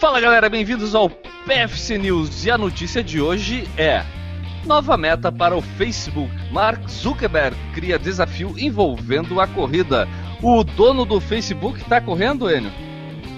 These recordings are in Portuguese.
Fala galera, bem-vindos ao PFC News e a notícia de hoje é Nova meta para o Facebook. Mark Zuckerberg cria desafio envolvendo a corrida. O dono do Facebook está correndo, Enio?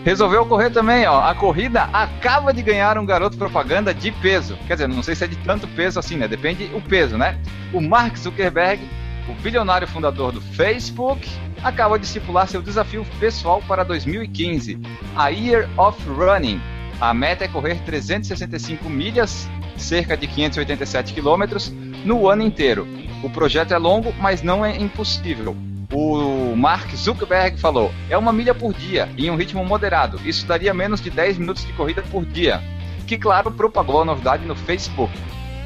Resolveu correr também, ó. A corrida acaba de ganhar um garoto propaganda de peso. Quer dizer, não sei se é de tanto peso assim, né? Depende o peso, né? O Mark Zuckerberg, o bilionário fundador do Facebook, acaba de estipular seu desafio pessoal para 2015, a Year of Running. A meta é correr 365 milhas, cerca de 587 quilômetros, no ano inteiro. O projeto é longo, mas não é impossível. O Mark Zuckerberg falou: é uma milha por dia, em um ritmo moderado. Isso daria menos de 10 minutos de corrida por dia. Que, claro, propagou a novidade no Facebook.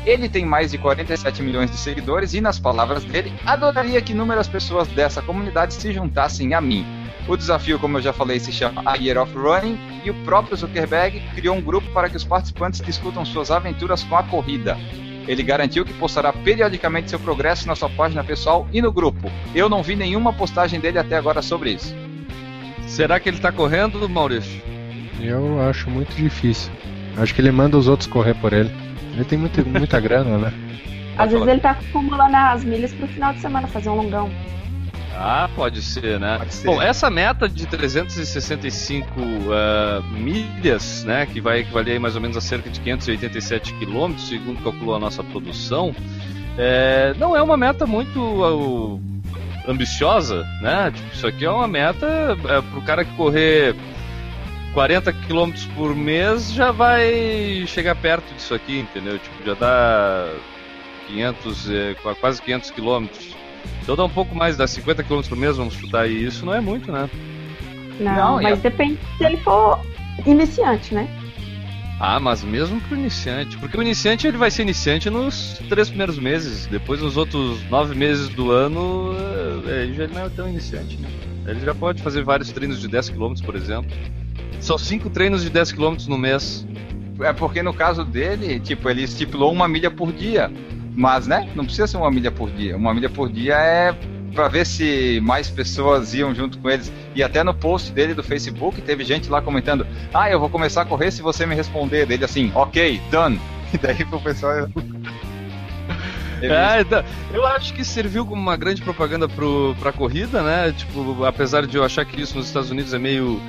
Ele tem mais de 47 milhões de seguidores e, nas palavras dele, adoraria que inúmeras pessoas dessa comunidade se juntassem a mim. O desafio, como eu já falei, se chama A Year of Running e o próprio Zuckerberg criou um grupo para que os participantes discutam suas aventuras com a corrida. Ele garantiu que postará periodicamente seu progresso na sua página pessoal e no grupo. Eu não vi nenhuma postagem dele até agora sobre isso. Será que ele está correndo, Maurício? Eu acho muito difícil. Acho que ele manda os outros correr por ele. Ele tem muito, muita grana, né? Às vezes ele tá acumulando as milhas pro final de semana fazer um longão. Ah, pode ser, né? Pode ser. Bom, essa meta de 365 uh, milhas, né, que vai equivaler mais ou menos a cerca de 587 quilômetros, segundo calculou a nossa produção, é, não é uma meta muito uh, ambiciosa, né? Tipo, isso aqui é uma meta é, pro cara que correr 40 quilômetros por mês já vai chegar perto disso aqui, entendeu? Tipo, já dá 500, é, quase 500 quilômetros então dá um pouco mais, dá 50 km por mês, vamos chutar, e isso não é muito, né? Não, não mas depende se ele for iniciante, né? Ah, mas mesmo pro iniciante, porque o iniciante ele vai ser iniciante nos três primeiros meses, depois nos outros nove meses do ano, é, ele já não é tão iniciante, né? Ele já pode fazer vários treinos de 10 km, por exemplo. São cinco treinos de 10 km no mês. É porque no caso dele, tipo, ele estipulou uma milha por dia. Mas, né? Não precisa ser uma milha por dia. Uma milha por dia é para ver se mais pessoas iam junto com eles. E até no post dele do Facebook teve gente lá comentando: Ah, eu vou começar a correr se você me responder. Dele assim, ok, done. E daí pro pessoal. É, então, eu acho que serviu como uma grande propaganda pro, pra corrida, né? Tipo, apesar de eu achar que isso nos Estados Unidos é meio.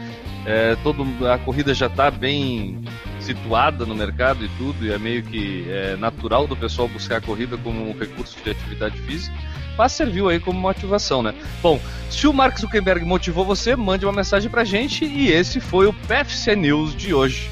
É, todo, a corrida já tá bem situada no mercado e tudo, e é meio que é, natural do pessoal buscar a corrida como um recurso de atividade física, mas serviu aí como motivação, né? Bom, se o Mark Zuckerberg motivou você, mande uma mensagem pra gente e esse foi o PFC News de hoje.